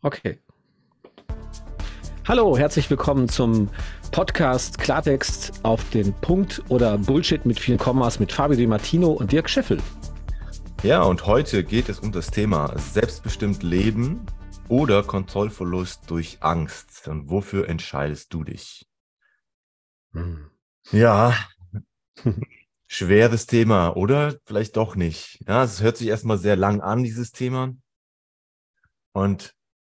Okay. Hallo, herzlich willkommen zum Podcast Klartext auf den Punkt oder Bullshit mit vielen Kommas mit Fabio Di Martino und Dirk Scheffel. Ja, und heute geht es um das Thema selbstbestimmt Leben oder Kontrollverlust durch Angst. Und wofür entscheidest du dich? Hm. Ja, schweres Thema, oder? Vielleicht doch nicht. Ja, es hört sich erstmal sehr lang an, dieses Thema. Und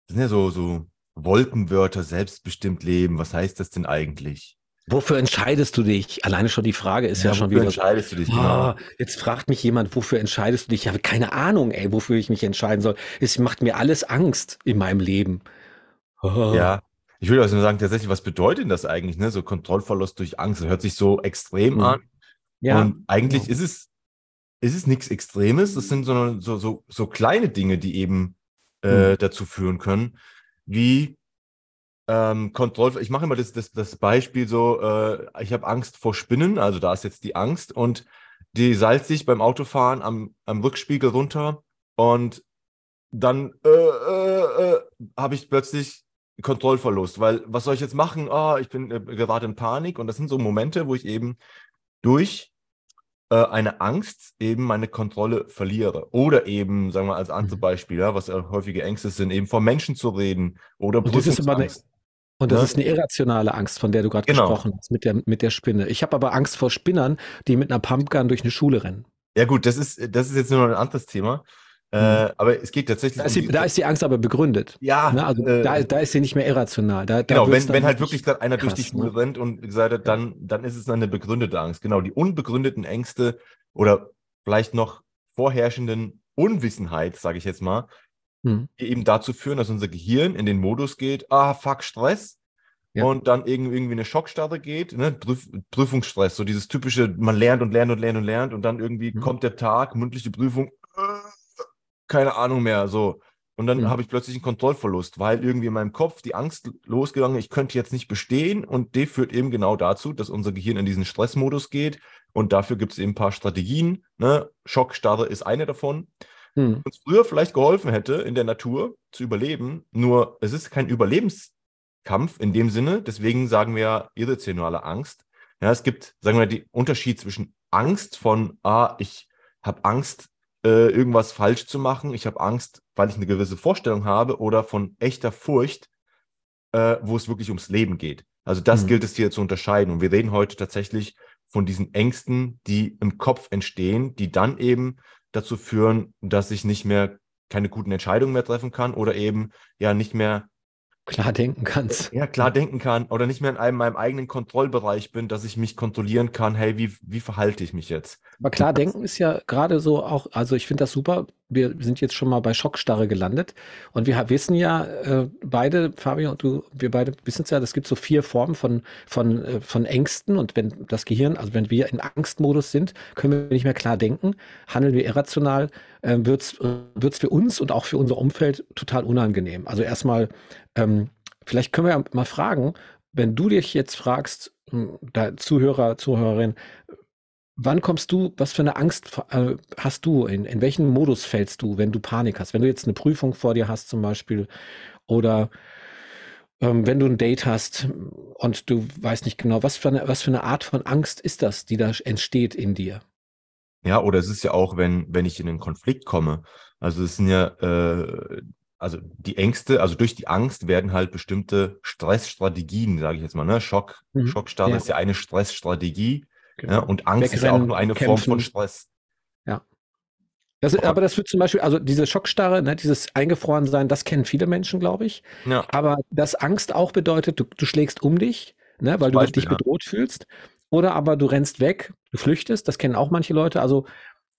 das sind ja so, so Wolkenwörter, selbstbestimmt leben. Was heißt das denn eigentlich? Wofür entscheidest du dich? Alleine schon die Frage ist ja, ja schon wieder. Wofür entscheidest du dich? Genau. Oh, jetzt fragt mich jemand, wofür entscheidest du dich? Ich habe keine Ahnung, ey, wofür ich mich entscheiden soll. Es macht mir alles Angst in meinem Leben. Oh. Ja, ich würde also nur sagen, tatsächlich, was bedeutet denn das eigentlich? Ne? So Kontrollverlust durch Angst. Das hört sich so extrem mhm. an. Ja. Und eigentlich ja. ist es, ist es nichts Extremes. Das sind so, so, so, so kleine Dinge, die eben äh, mhm. dazu führen können, wie ähm, Kontroll. Ich mache immer das, das, das Beispiel so, äh, ich habe Angst vor Spinnen, also da ist jetzt die Angst und die salzt sich beim Autofahren am, am Rückspiegel runter und dann äh, äh, äh habe ich plötzlich Kontrollverlust, weil was soll ich jetzt machen? Oh, ich bin äh, gerade in Panik und das sind so Momente, wo ich eben durch eine Angst eben meine Kontrolle verliere. Oder eben, sagen wir als andere mhm. Beispiel, ja, was häufige Ängste sind, eben vor Menschen zu reden oder und das ist aber eine, Und das ne? ist eine irrationale Angst, von der du gerade genau. gesprochen hast, mit der, mit der Spinne. Ich habe aber Angst vor Spinnern, die mit einer Pumpgun durch eine Schule rennen. Ja, gut, das ist, das ist jetzt nur ein anderes Thema. Äh, hm. aber es geht tatsächlich. Da ist, die, da ist, die, Angst aber begründet. Ja. Ne? Also äh, da, da, ist sie nicht mehr irrational. Da, genau, wenn, wenn halt wirklich gerade einer krass, durch die Schule ne? rennt und gesagt hat, dann, dann ist es eine begründete Angst. Genau, die unbegründeten Ängste oder vielleicht noch vorherrschenden Unwissenheit, sage ich jetzt mal, hm. die eben dazu führen, dass unser Gehirn in den Modus geht, ah, fuck, Stress. Ja. Und dann irgendwie eine Schockstarre geht, ne? Prüf Prüfungsstress, so dieses typische, man lernt und lernt und lernt und lernt und dann irgendwie hm. kommt der Tag, mündliche Prüfung, keine Ahnung mehr. So. Und dann mhm. habe ich plötzlich einen Kontrollverlust, weil irgendwie in meinem Kopf die Angst losgegangen, ich könnte jetzt nicht bestehen. Und die führt eben genau dazu, dass unser Gehirn in diesen Stressmodus geht. Und dafür gibt es eben ein paar Strategien. Ne? Schockstarre ist eine davon. Mhm. Uns früher vielleicht geholfen hätte, in der Natur zu überleben. Nur es ist kein Überlebenskampf in dem Sinne. Deswegen sagen wir irrationale Angst. Ja, es gibt, sagen wir, den Unterschied zwischen Angst von, ah, ich habe Angst, äh, irgendwas falsch zu machen. Ich habe Angst, weil ich eine gewisse Vorstellung habe oder von echter Furcht, äh, wo es wirklich ums Leben geht. Also das mhm. gilt es hier zu unterscheiden. Und wir reden heute tatsächlich von diesen Ängsten, die im Kopf entstehen, die dann eben dazu führen, dass ich nicht mehr keine guten Entscheidungen mehr treffen kann oder eben ja nicht mehr klar denken kannst. Ja, klar denken kann oder nicht mehr in einem, meinem eigenen Kontrollbereich bin, dass ich mich kontrollieren kann, hey, wie, wie verhalte ich mich jetzt? Aber klar denken ist ja gerade so auch, also ich finde das super. Wir sind jetzt schon mal bei Schockstarre gelandet. Und wir wissen ja äh, beide, Fabio und du, wir beide wissen es ja, es gibt so vier Formen von, von, äh, von Ängsten. Und wenn das Gehirn, also wenn wir in Angstmodus sind, können wir nicht mehr klar denken, handeln wir irrational, äh, wird es für uns und auch für unser Umfeld total unangenehm. Also erstmal ähm, vielleicht können wir ja mal fragen, wenn du dich jetzt fragst, hm, Zuhörer, Zuhörerin, wann kommst du, was für eine Angst äh, hast du? In, in welchen Modus fällst du, wenn du Panik hast? Wenn du jetzt eine Prüfung vor dir hast zum Beispiel oder ähm, wenn du ein Date hast und du weißt nicht genau, was für, eine, was für eine Art von Angst ist das, die da entsteht in dir? Ja, oder es ist ja auch, wenn, wenn ich in einen Konflikt komme. Also es sind ja äh, also die Ängste, also durch die Angst werden halt bestimmte Stressstrategien, sage ich jetzt mal, ne? Schock, mhm. Schockstarre ja. ist ja eine Stressstrategie genau. ne? und Angst Wegrennen, ist ja auch nur eine kämpfen. Form von Stress. Ja. Das, aber das wird zum Beispiel, also diese Schockstarre, ne, dieses Eingefrorensein, das kennen viele Menschen, glaube ich. Ja. Aber dass Angst auch bedeutet, du, du schlägst um dich, ne, weil zum du Beispiel, dich ja. bedroht fühlst. Oder aber du rennst weg, du flüchtest, das kennen auch manche Leute. Also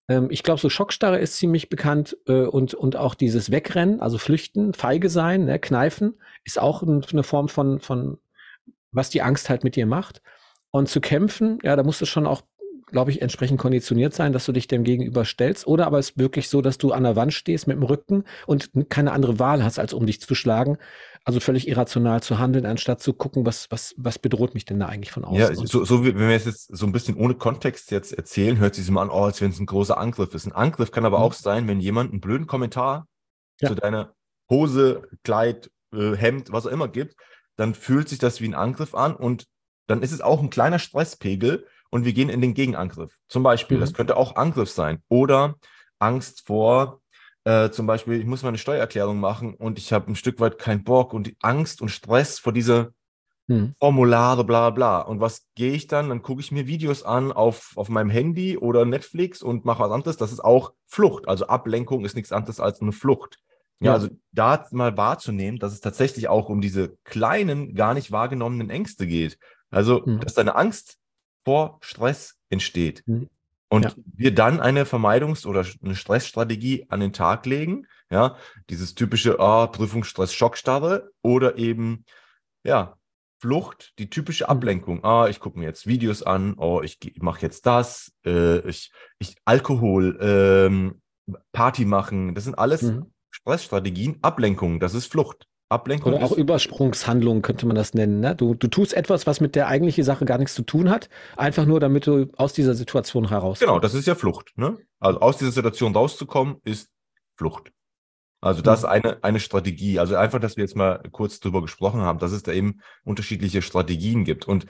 ähm, ich glaube, so Schockstarre ist ziemlich bekannt äh, und, und auch dieses Wegrennen, also Flüchten, feige sein, ne, kneifen, ist auch ein, eine Form von, von, was die Angst halt mit dir macht. Und zu kämpfen, ja, da musst du schon auch, glaube ich, entsprechend konditioniert sein, dass du dich dem gegenüber stellst. Oder aber es ist wirklich so, dass du an der Wand stehst mit dem Rücken und keine andere Wahl hast, als um dich zu schlagen. Also völlig irrational zu handeln, anstatt zu gucken, was, was, was bedroht mich denn da eigentlich von außen. Ja, so, so wie, wenn wir es jetzt so ein bisschen ohne Kontext jetzt erzählen, hört sich immer an, oh, als wenn es ein großer Angriff ist. Ein Angriff kann aber mhm. auch sein, wenn jemand einen blöden Kommentar ja. zu deiner Hose, Kleid, äh, Hemd, was auch immer gibt, dann fühlt sich das wie ein Angriff an und dann ist es auch ein kleiner Stresspegel und wir gehen in den Gegenangriff. Zum Beispiel, mhm. das könnte auch Angriff sein oder Angst vor, äh, zum Beispiel, ich muss meine Steuererklärung machen und ich habe ein Stück weit keinen Bock und die Angst und Stress vor dieser hm. Formulare, bla bla. Und was gehe ich dann? Dann gucke ich mir Videos an auf, auf meinem Handy oder Netflix und mache was anderes. Das ist auch Flucht. Also Ablenkung ist nichts anderes als eine Flucht. Ja, also da mal wahrzunehmen, dass es tatsächlich auch um diese kleinen, gar nicht wahrgenommenen Ängste geht. Also, hm. dass deine Angst vor Stress entsteht. Hm. Und ja. wir dann eine Vermeidungs- oder eine Stressstrategie an den Tag legen. Ja, dieses typische ah, Prüfungsstress, Schockstarre oder eben, ja, Flucht, die typische mhm. Ablenkung. Ah, ich gucke mir jetzt Videos an, oh, ich, ich mache jetzt das, äh, ich, ich, Alkohol, ähm, Party machen, das sind alles mhm. Stressstrategien, Ablenkung, das ist Flucht. Ablenkung. Oder auch Übersprungshandlungen könnte man das nennen. Ne? Du, du tust etwas, was mit der eigentlichen Sache gar nichts zu tun hat, einfach nur, damit du aus dieser Situation heraus. Genau, das ist ja Flucht. Ne? Also aus dieser Situation rauszukommen, ist Flucht. Also das ist mhm. eine, eine Strategie. Also einfach, dass wir jetzt mal kurz drüber gesprochen haben, dass es da eben unterschiedliche Strategien gibt. Und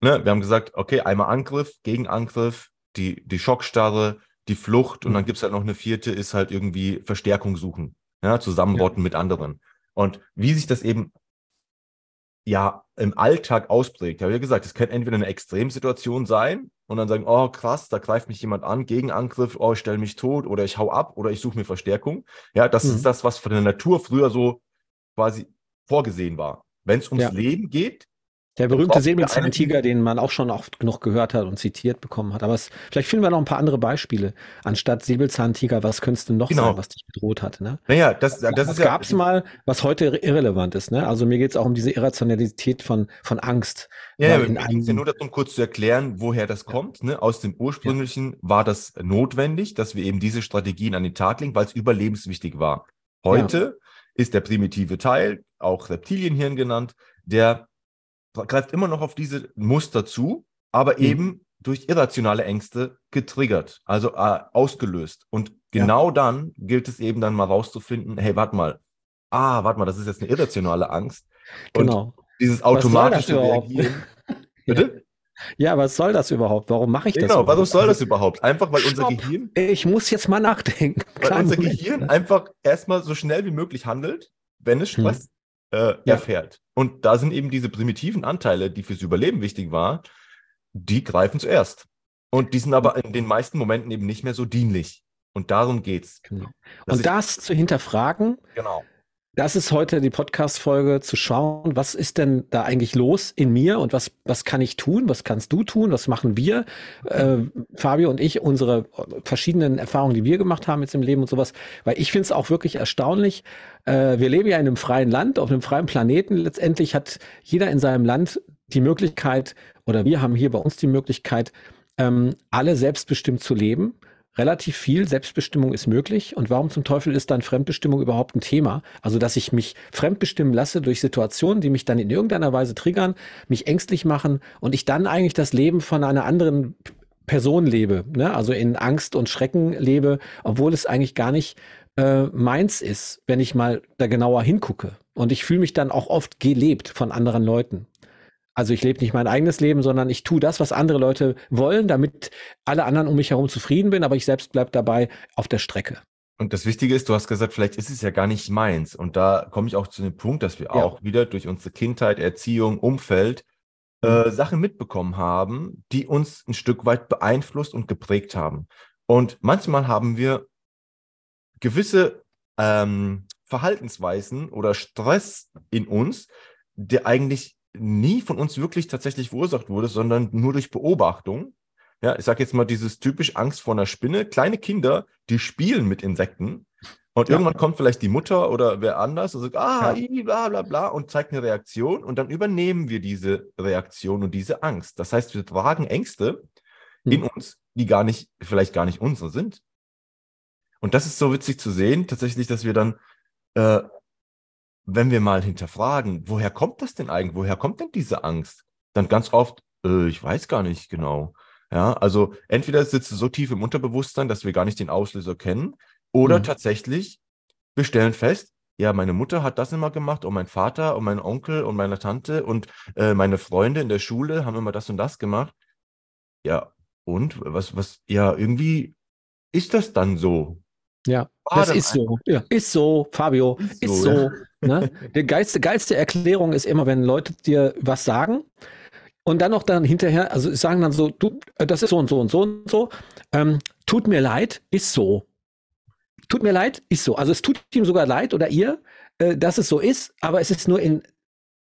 ne, wir haben gesagt, okay, einmal Angriff, Gegenangriff, die, die Schockstarre, die Flucht und dann mhm. gibt es halt noch eine vierte, ist halt irgendwie Verstärkung suchen, ja, zusammenrotten ja. mit anderen. Und wie sich das eben ja im Alltag ausprägt. Ich habe ja gesagt, es könnte entweder eine Extremsituation sein und dann sagen, oh krass, da greift mich jemand an, Gegenangriff, oh, ich stelle mich tot oder ich hau ab oder ich suche mir Verstärkung. Ja, das mhm. ist das, was von der Natur früher so quasi vorgesehen war. Wenn es ums ja. Leben geht, der berühmte Säbelzahntiger, den man auch schon oft genug gehört hat und zitiert bekommen hat. Aber es, vielleicht finden wir noch ein paar andere Beispiele. Anstatt Säbelzahntiger, was könntest du noch genau. sagen, was dich bedroht hat? Ne? Naja, das, das, das ist gab es ja, mal, was heute irrelevant ist. Ne? Also mir geht es auch um diese Irrationalität von, von Angst. Ja, ja ja nur darum, kurz zu erklären, woher das kommt. Ne? Aus dem ursprünglichen ja. war das notwendig, dass wir eben diese Strategien an den Tag legen, weil es überlebenswichtig war. Heute ja. ist der primitive Teil, auch Reptilienhirn genannt, der greift immer noch auf diese Muster zu, aber mhm. eben durch irrationale Ängste getriggert, also äh, ausgelöst. Und genau ja. dann gilt es eben dann mal rauszufinden, hey, warte mal, ah, warte mal, das ist jetzt eine irrationale Angst. Genau. Und dieses automatische Reagieren. Bitte? Ja, was soll das überhaupt? Warum mache ich das? Genau, warum soll das überhaupt? Einfach weil Stopp. unser Gehirn. Ich muss jetzt mal nachdenken. Weil unser Gehirn einfach erstmal so schnell wie möglich handelt, wenn es hm. Stress hm äh, ja. erfährt. Und da sind eben diese primitiven Anteile, die fürs Überleben wichtig waren, die greifen zuerst. Und die sind aber in den meisten Momenten eben nicht mehr so dienlich. Und darum geht's. Genau. Und das zu hinterfragen, genau. Das ist heute die Podcast-Folge zu schauen, was ist denn da eigentlich los in mir und was, was kann ich tun, was kannst du tun, was machen wir, äh, Fabio und ich, unsere verschiedenen Erfahrungen, die wir gemacht haben jetzt im Leben und sowas, weil ich finde es auch wirklich erstaunlich. Äh, wir leben ja in einem freien Land, auf einem freien Planeten. Letztendlich hat jeder in seinem Land die Möglichkeit, oder wir haben hier bei uns die Möglichkeit, ähm, alle selbstbestimmt zu leben relativ viel Selbstbestimmung ist möglich. Und warum zum Teufel ist dann Fremdbestimmung überhaupt ein Thema? Also, dass ich mich fremdbestimmen lasse durch Situationen, die mich dann in irgendeiner Weise triggern, mich ängstlich machen und ich dann eigentlich das Leben von einer anderen Person lebe, ne? also in Angst und Schrecken lebe, obwohl es eigentlich gar nicht äh, meins ist, wenn ich mal da genauer hingucke. Und ich fühle mich dann auch oft gelebt von anderen Leuten. Also ich lebe nicht mein eigenes Leben, sondern ich tue das, was andere Leute wollen, damit alle anderen um mich herum zufrieden bin, aber ich selbst bleibe dabei auf der Strecke. Und das Wichtige ist, du hast gesagt, vielleicht ist es ja gar nicht meins. Und da komme ich auch zu dem Punkt, dass wir ja. auch wieder durch unsere Kindheit, Erziehung, Umfeld äh, mhm. Sachen mitbekommen haben, die uns ein Stück weit beeinflusst und geprägt haben. Und manchmal haben wir gewisse ähm, Verhaltensweisen oder Stress in uns, der eigentlich nie von uns wirklich tatsächlich verursacht wurde, sondern nur durch Beobachtung. Ja, ich sage jetzt mal dieses typisch Angst vor einer Spinne. Kleine Kinder, die spielen mit Insekten und ja. irgendwann kommt vielleicht die Mutter oder wer anders und sagt, ah, ja. bla bla bla und zeigt eine Reaktion und dann übernehmen wir diese Reaktion und diese Angst. Das heißt, wir tragen Ängste hm. in uns, die gar nicht, vielleicht gar nicht unsere sind. Und das ist so witzig zu sehen, tatsächlich, dass wir dann äh, wenn wir mal hinterfragen, woher kommt das denn eigentlich? Woher kommt denn diese Angst? Dann ganz oft, äh, ich weiß gar nicht genau. Ja, also entweder sitzt es so tief im Unterbewusstsein, dass wir gar nicht den Auslöser kennen, oder mhm. tatsächlich, wir stellen fest, ja, meine Mutter hat das immer gemacht und mein Vater und mein Onkel und meine Tante und äh, meine Freunde in der Schule haben immer das und das gemacht. Ja, und was, was, ja, irgendwie ist das dann so. Ja, War das ist so. Ja, ist so, Fabio, ist, ist so. so ja. ne? Die geilste, geilste Erklärung ist immer, wenn Leute dir was sagen und dann noch dann hinterher, also sagen dann so, du, äh, das ist so und so und so und so. Ähm, tut mir leid, ist so. Tut mir leid, ist so. Also es tut ihm sogar leid oder ihr, äh, dass es so ist, aber es ist nur in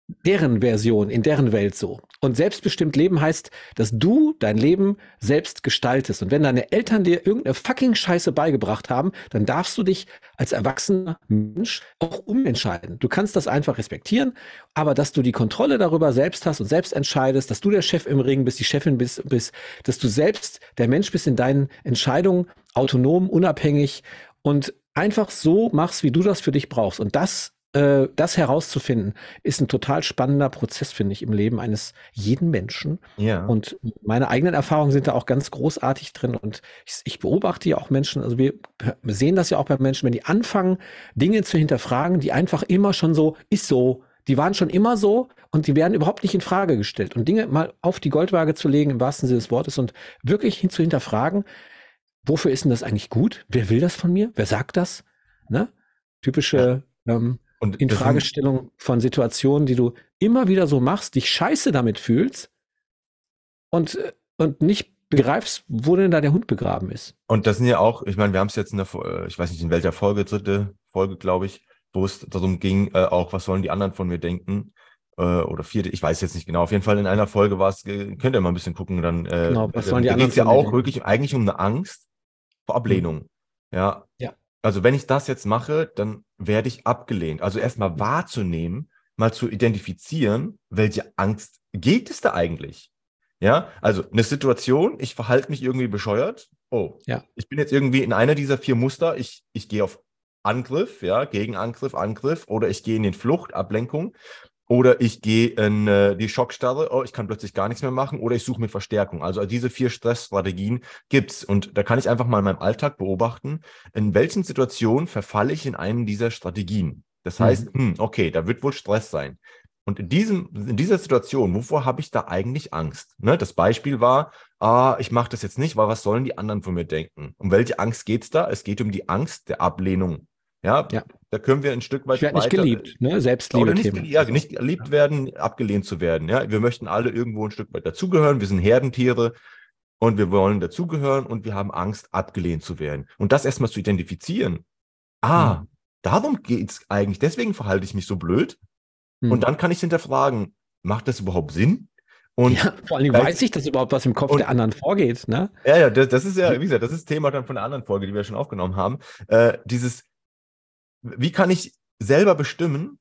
deren Version, in deren Welt so. Und selbstbestimmt Leben heißt, dass du dein Leben selbst gestaltest. Und wenn deine Eltern dir irgendeine fucking Scheiße beigebracht haben, dann darfst du dich als erwachsener Mensch auch umentscheiden. Du kannst das einfach respektieren, aber dass du die Kontrolle darüber selbst hast und selbst entscheidest, dass du der Chef im Ring bist, die Chefin bist, bist dass du selbst der Mensch bist in deinen Entscheidungen, autonom, unabhängig und einfach so machst, wie du das für dich brauchst. Und das äh, das herauszufinden, ist ein total spannender Prozess, finde ich, im Leben eines jeden Menschen. Ja. Und meine eigenen Erfahrungen sind da auch ganz großartig drin. Und ich, ich beobachte ja auch Menschen, also wir sehen das ja auch bei Menschen, wenn die anfangen, Dinge zu hinterfragen, die einfach immer schon so, ist so, die waren schon immer so und die werden überhaupt nicht in Frage gestellt. Und Dinge mal auf die Goldwaage zu legen, im wahrsten Sinne des Wortes, und wirklich hin zu hinterfragen, wofür ist denn das eigentlich gut? Wer will das von mir? Wer sagt das? Ne? Typische ähm, und in Fragestellung von Situationen, die du immer wieder so machst, dich scheiße damit fühlst und, äh, und nicht begreifst, wo denn da der Hund begraben ist. Und das sind ja auch, ich meine, wir haben es jetzt in der, äh, ich weiß nicht in welcher Folge, dritte Folge, glaube ich, wo es darum ging, äh, auch, was sollen die anderen von mir denken? Äh, oder vierte, ich weiß jetzt nicht genau. Auf jeden Fall in einer Folge war es, könnt ihr mal ein bisschen gucken, dann äh, genau, was sollen die anderen? ja auch wirklich eigentlich um eine Angst vor Ablehnung. Mhm. Ja. ja. Also wenn ich das jetzt mache, dann werde ich abgelehnt. Also erstmal wahrzunehmen, mal zu identifizieren, welche Angst geht es da eigentlich? Ja, also eine Situation, ich verhalte mich irgendwie bescheuert. Oh, ja. ich bin jetzt irgendwie in einer dieser vier Muster. Ich, ich gehe auf Angriff, ja, Gegenangriff, Angriff oder ich gehe in den Flucht, Ablenkung. Oder ich gehe in äh, die Schockstarre, oh, ich kann plötzlich gar nichts mehr machen, oder ich suche mit Verstärkung. Also diese vier Stressstrategien gibt's. Und da kann ich einfach mal in meinem Alltag beobachten, in welchen Situationen verfalle ich in einen dieser Strategien. Das heißt, mhm. hm, okay, da wird wohl Stress sein. Und in, diesem, in dieser Situation, wovor habe ich da eigentlich Angst? Ne? Das Beispiel war, ah, ich mache das jetzt nicht, weil was sollen die anderen von mir denken? Um welche Angst geht's da? Es geht um die Angst der Ablehnung. Ja, ja, da können wir ein Stück weit. Ich werde nicht geliebt, ne? Selbstliebe. Oder nicht, ja, nicht geliebt werden, abgelehnt zu werden. Ja, wir möchten alle irgendwo ein Stück weit dazugehören. Wir sind Herdentiere und wir wollen dazugehören und wir haben Angst, abgelehnt zu werden. Und das erstmal zu identifizieren. Ah, hm. darum geht's eigentlich. Deswegen verhalte ich mich so blöd. Hm. Und dann kann ich hinterfragen, macht das überhaupt Sinn? Und ja, vor allem weiß ich das überhaupt, was im Kopf und, der anderen vorgeht, ne? Ja, ja, das, das, ist ja, wie gesagt, das ist Thema dann von der anderen Folge, die wir schon aufgenommen haben. Äh, dieses, wie kann ich selber bestimmen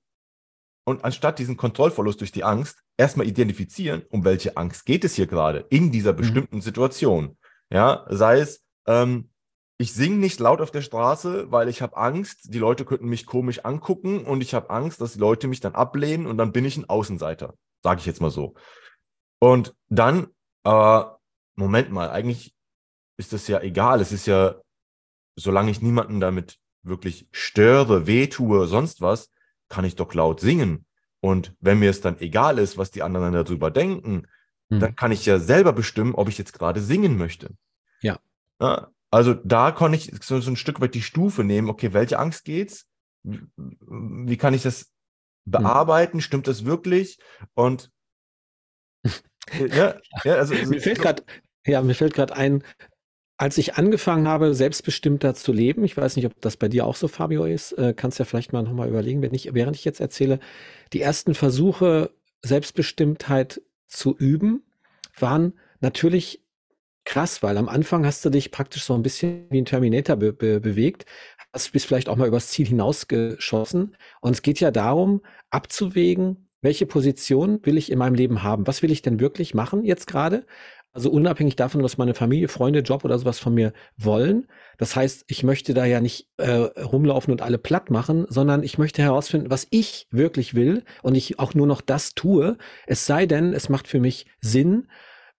und anstatt diesen Kontrollverlust durch die Angst erstmal identifizieren, um welche Angst geht es hier gerade in dieser mhm. bestimmten mhm. Situation. Ja, sei es, ähm, ich singe nicht laut auf der Straße, weil ich habe Angst, die Leute könnten mich komisch angucken und ich habe Angst, dass die Leute mich dann ablehnen und dann bin ich ein Außenseiter, sage ich jetzt mal so. Und dann, äh, Moment mal, eigentlich ist das ja egal. Es ist ja, solange ich niemanden damit wirklich störe, wehtue, sonst was, kann ich doch laut singen. Und wenn mir es dann egal ist, was die anderen darüber denken, mhm. dann kann ich ja selber bestimmen, ob ich jetzt gerade singen möchte. Ja. ja also da kann ich so, so, ein Stück weit die Stufe nehmen, okay, welche Angst geht's? Wie kann ich das bearbeiten? Mhm. Stimmt das wirklich? Und ja, ja, also, mir fällt gerade ja, mir fällt gerade ein, als ich angefangen habe, selbstbestimmter zu leben, ich weiß nicht, ob das bei dir auch so, Fabio, ist, äh, kannst ja vielleicht mal nochmal überlegen, wenn ich, während ich jetzt erzähle, die ersten Versuche, Selbstbestimmtheit zu üben, waren natürlich krass, weil am Anfang hast du dich praktisch so ein bisschen wie ein Terminator be be bewegt, hast bis vielleicht auch mal übers Ziel hinausgeschossen. Und es geht ja darum, abzuwägen, welche Position will ich in meinem Leben haben? Was will ich denn wirklich machen jetzt gerade? Also unabhängig davon, was meine Familie, Freunde, Job oder sowas von mir wollen. Das heißt, ich möchte da ja nicht äh, rumlaufen und alle platt machen, sondern ich möchte herausfinden, was ich wirklich will und ich auch nur noch das tue. Es sei denn, es macht für mich Sinn,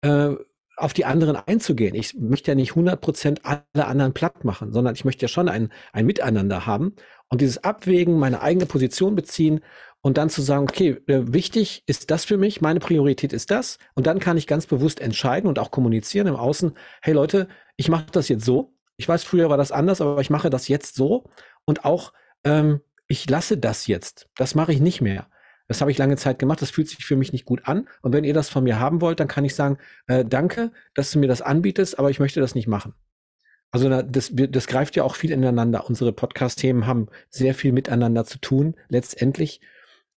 äh, auf die anderen einzugehen. Ich möchte ja nicht 100 Prozent alle anderen platt machen, sondern ich möchte ja schon ein, ein Miteinander haben. Und dieses Abwägen, meine eigene Position beziehen und dann zu sagen, okay, äh, wichtig ist das für mich, meine Priorität ist das. Und dann kann ich ganz bewusst entscheiden und auch kommunizieren im Außen, hey Leute, ich mache das jetzt so. Ich weiß, früher war das anders, aber ich mache das jetzt so. Und auch, ähm, ich lasse das jetzt. Das mache ich nicht mehr. Das habe ich lange Zeit gemacht. Das fühlt sich für mich nicht gut an. Und wenn ihr das von mir haben wollt, dann kann ich sagen, äh, danke, dass du mir das anbietest, aber ich möchte das nicht machen. Also das, das greift ja auch viel ineinander. Unsere Podcast-Themen haben sehr viel miteinander zu tun. Letztendlich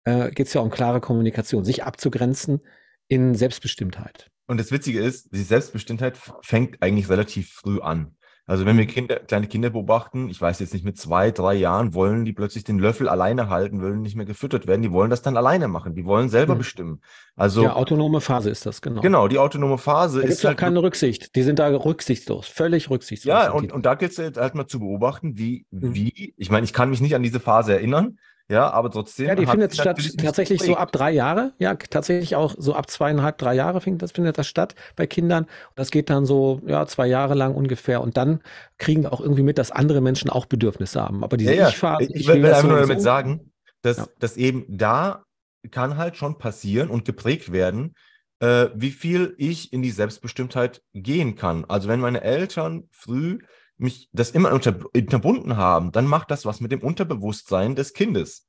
äh, geht es ja um klare Kommunikation, sich abzugrenzen in Selbstbestimmtheit. Und das Witzige ist, die Selbstbestimmtheit fängt eigentlich relativ früh an. Also wenn wir. Kinder, kleine Kinder beobachten, ich weiß jetzt nicht, mit zwei, drei Jahren wollen die plötzlich den Löffel alleine halten, wollen nicht mehr gefüttert werden, die wollen das dann alleine machen, die wollen selber mhm. bestimmen. Also ja, autonome Phase ist das, genau. Genau, die autonome Phase da ist. halt keine Rücksicht. Die sind da rücksichtslos, völlig rücksichtslos. Ja, und, und da gilt es halt mal zu beobachten, wie, mhm. wie, ich meine, ich kann mich nicht an diese Phase erinnern, ja, aber trotzdem. Ja, die findet statt tatsächlich so ab drei Jahre. Ja, tatsächlich auch so ab zweieinhalb, drei Jahre findet das, findet das statt bei Kindern. Und das geht dann so, ja, zwei Jahre lang ungefähr. Und dann kriegen wir auch irgendwie mit, dass andere Menschen auch Bedürfnisse haben. Aber diese ja, ja. Ich-Phase. Ich, ich will, will einfach nur damit so sagen, dass, ja. dass eben da kann halt schon passieren und geprägt werden, äh, wie viel ich in die Selbstbestimmtheit gehen kann. Also wenn meine Eltern früh mich das immer unter, unterbunden haben, dann macht das was mit dem Unterbewusstsein des Kindes.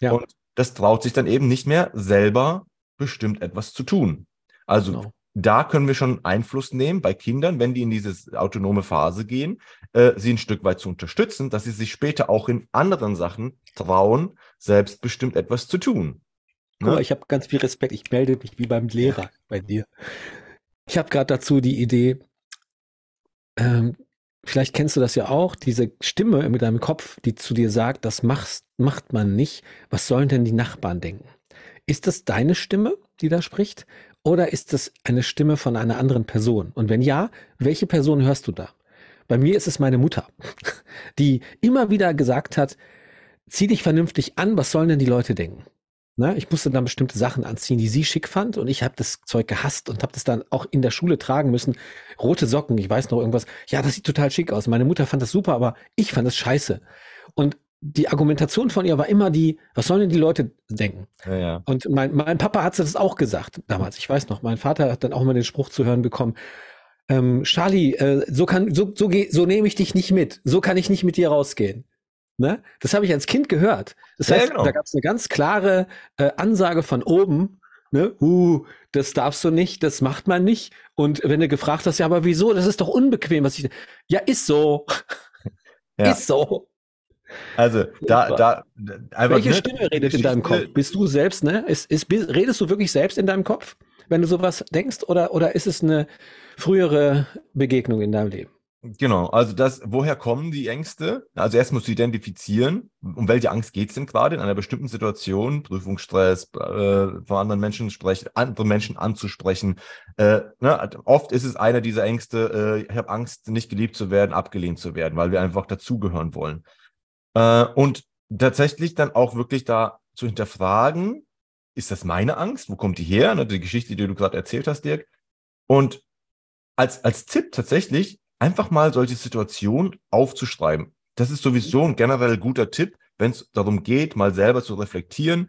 Ja. Und das traut sich dann eben nicht mehr selber bestimmt etwas zu tun. Also genau. da können wir schon Einfluss nehmen bei Kindern, wenn die in diese autonome Phase gehen, äh, sie ein Stück weit zu unterstützen, dass sie sich später auch in anderen Sachen trauen, selbstbestimmt etwas zu tun. Ne? ich habe ganz viel Respekt. Ich melde mich wie beim Lehrer bei dir. Ich habe gerade dazu die Idee, ähm, vielleicht kennst du das ja auch, diese Stimme mit deinem Kopf, die zu dir sagt, das machst, macht man nicht. Was sollen denn die Nachbarn denken? Ist das deine Stimme, die da spricht? Oder ist das eine Stimme von einer anderen Person? Und wenn ja, welche Person hörst du da? Bei mir ist es meine Mutter, die immer wieder gesagt hat, zieh dich vernünftig an, was sollen denn die Leute denken? Ne? Ich musste dann bestimmte Sachen anziehen, die sie schick fand und ich habe das Zeug gehasst und habe das dann auch in der Schule tragen müssen. Rote Socken, ich weiß noch irgendwas. Ja, das sieht total schick aus. Meine Mutter fand das super, aber ich fand das scheiße. Und die Argumentation von ihr war immer die, was sollen denn die Leute denken? Ja, ja. Und mein, mein Papa hat das auch gesagt damals. Ich weiß noch, mein Vater hat dann auch mal den Spruch zu hören bekommen, ähm, Charlie, äh, so kann, so, so, so nehme ich dich nicht mit. So kann ich nicht mit dir rausgehen. Ne? Das habe ich als Kind gehört. Das heißt, genau. da gab es eine ganz klare äh, Ansage von oben, ne? uh, das darfst du nicht, das macht man nicht. Und wenn du gefragt hast, ja, aber wieso? Das ist doch unbequem, was ich. Ja, ist so. Ja. Ist so. Also da, da, einfach, Welche ne, Stimme redet in deinem Kopf? Bist du selbst, ne? Ist, ist, redest du wirklich selbst in deinem Kopf, wenn du sowas denkst, oder, oder ist es eine frühere Begegnung in deinem Leben? Genau, also das, woher kommen die Ängste? Also erst musst du identifizieren, um welche Angst geht es denn gerade in einer bestimmten Situation, Prüfungsstress, äh, von anderen Menschen sprechen, andere Menschen anzusprechen. Äh, ne? Oft ist es einer dieser Ängste, äh, ich habe Angst, nicht geliebt zu werden, abgelehnt zu werden, weil wir einfach dazugehören wollen. Äh, und tatsächlich dann auch wirklich da zu hinterfragen, ist das meine Angst? Wo kommt die her? Ne? Die Geschichte, die du gerade erzählt hast, Dirk. Und als, als Tipp tatsächlich, einfach mal solche Situationen aufzuschreiben. Das ist sowieso ein generell guter Tipp, wenn es darum geht, mal selber zu reflektieren.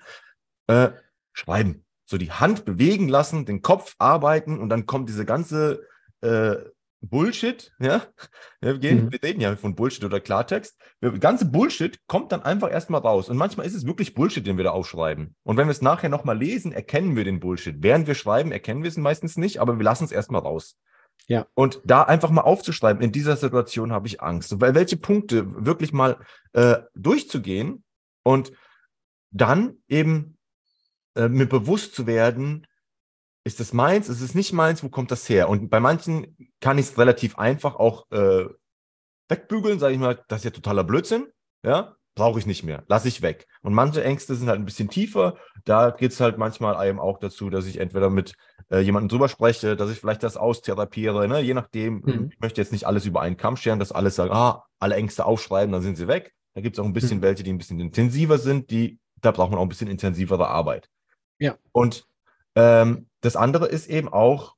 Äh, schreiben. So die Hand bewegen lassen, den Kopf arbeiten und dann kommt diese ganze äh, Bullshit, ja. Wir, gehen, mhm. wir reden ja von Bullshit oder Klartext. Der ganze Bullshit kommt dann einfach erstmal raus. Und manchmal ist es wirklich Bullshit, den wir da aufschreiben. Und wenn wir es nachher nochmal lesen, erkennen wir den Bullshit. Während wir schreiben, erkennen wir es meistens nicht, aber wir lassen es erstmal raus. Ja. Und da einfach mal aufzuschreiben, in dieser Situation habe ich Angst. Weil welche Punkte wirklich mal äh, durchzugehen und dann eben äh, mir bewusst zu werden, ist es meins, ist es nicht meins, wo kommt das her? Und bei manchen kann ich es relativ einfach auch äh, wegbügeln, sage ich mal, das ist ja totaler Blödsinn. Ja, brauche ich nicht mehr, lasse ich weg. Und manche Ängste sind halt ein bisschen tiefer. Da geht es halt manchmal eben auch dazu, dass ich entweder mit äh, jemandem drüber spreche, dass ich vielleicht das austherapiere, ne? je nachdem. Mhm. Ich möchte jetzt nicht alles über einen Kamm scheren, dass alles sagen, ah, alle Ängste aufschreiben, dann sind sie weg. Da gibt es auch ein bisschen mhm. welche, die ein bisschen intensiver sind, die, da braucht man auch ein bisschen intensivere Arbeit. Ja. Und ähm, das andere ist eben auch,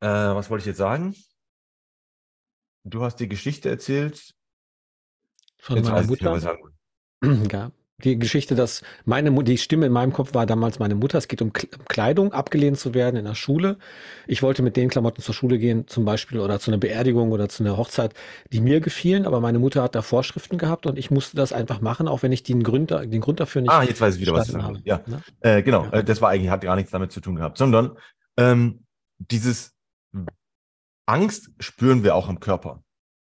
äh, was wollte ich jetzt sagen? Du hast die Geschichte erzählt, von jetzt meiner Mutter. ja, die Geschichte, dass meine die Stimme in meinem Kopf war damals meine Mutter. Es geht um Kleidung, abgelehnt zu werden in der Schule. Ich wollte mit den Klamotten zur Schule gehen, zum Beispiel oder zu einer Beerdigung oder zu einer Hochzeit, die mir gefielen, aber meine Mutter hat da Vorschriften gehabt und ich musste das einfach machen, auch wenn ich den Grund, den Grund dafür nicht. Ah, jetzt weiß ich wieder, was du habe. Ja, ne? äh, genau. Ja. Äh, das war eigentlich hat gar nichts damit zu tun gehabt, sondern ähm, dieses Angst spüren wir auch im Körper.